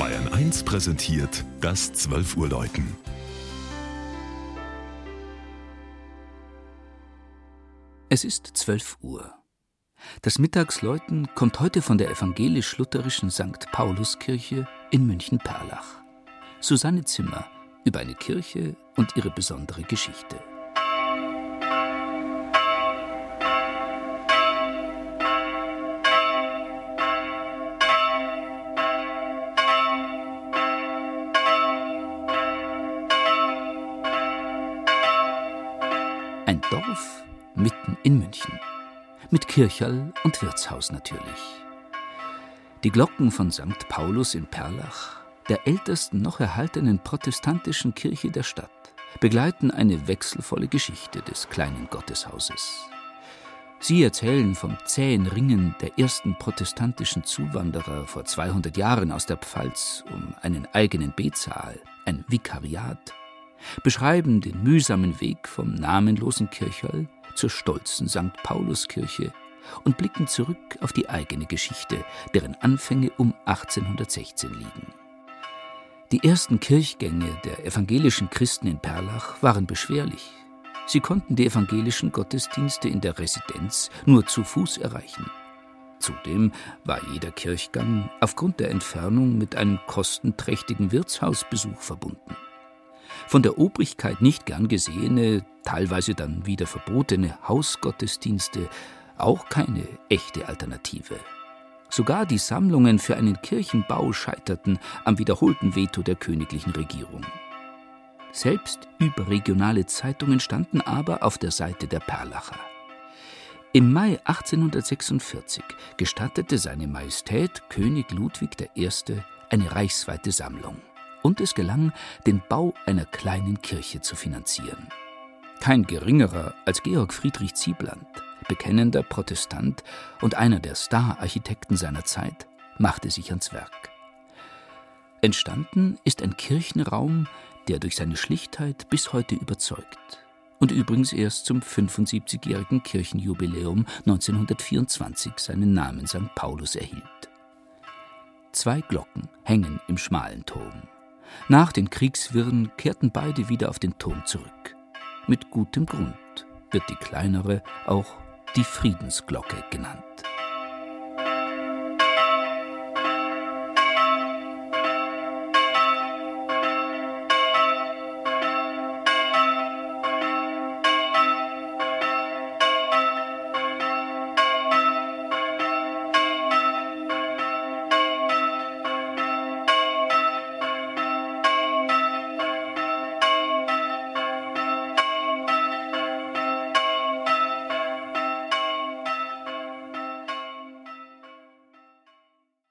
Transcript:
Bayern 1 präsentiert das 12 Uhr Läuten. Es ist 12 Uhr. Das Mittagsläuten kommt heute von der evangelisch-lutherischen St. Pauluskirche in München-Perlach. Susanne Zimmer über eine Kirche und ihre besondere Geschichte. Ein Dorf mitten in München. Mit Kircherl und Wirtshaus natürlich. Die Glocken von St. Paulus in Perlach, der ältesten noch erhaltenen protestantischen Kirche der Stadt, begleiten eine wechselvolle Geschichte des kleinen Gotteshauses. Sie erzählen vom zähen Ringen der ersten protestantischen Zuwanderer vor 200 Jahren aus der Pfalz um einen eigenen Betsaal, ein Vikariat, beschreiben den mühsamen Weg vom namenlosen Kirchhall zur stolzen St. Pauluskirche und blicken zurück auf die eigene Geschichte, deren Anfänge um 1816 liegen. Die ersten Kirchgänge der evangelischen Christen in Perlach waren beschwerlich. Sie konnten die evangelischen Gottesdienste in der Residenz nur zu Fuß erreichen. Zudem war jeder Kirchgang aufgrund der Entfernung mit einem kostenträchtigen Wirtshausbesuch verbunden von der Obrigkeit nicht gern gesehene, teilweise dann wieder verbotene Hausgottesdienste auch keine echte Alternative. Sogar die Sammlungen für einen Kirchenbau scheiterten am wiederholten Veto der königlichen Regierung. Selbst überregionale Zeitungen standen aber auf der Seite der Perlacher. Im Mai 1846 gestattete seine Majestät König Ludwig I. eine reichsweite Sammlung und es gelang, den Bau einer kleinen Kirche zu finanzieren. Kein geringerer als Georg Friedrich Ziebland, bekennender Protestant und einer der Star-Architekten seiner Zeit, machte sich ans Werk. Entstanden ist ein Kirchenraum, der durch seine Schlichtheit bis heute überzeugt und übrigens erst zum 75-jährigen Kirchenjubiläum 1924 seinen Namen St. Paulus erhielt. Zwei Glocken hängen im schmalen Turm. Nach den Kriegswirren kehrten beide wieder auf den Turm zurück. Mit gutem Grund wird die kleinere auch die Friedensglocke genannt.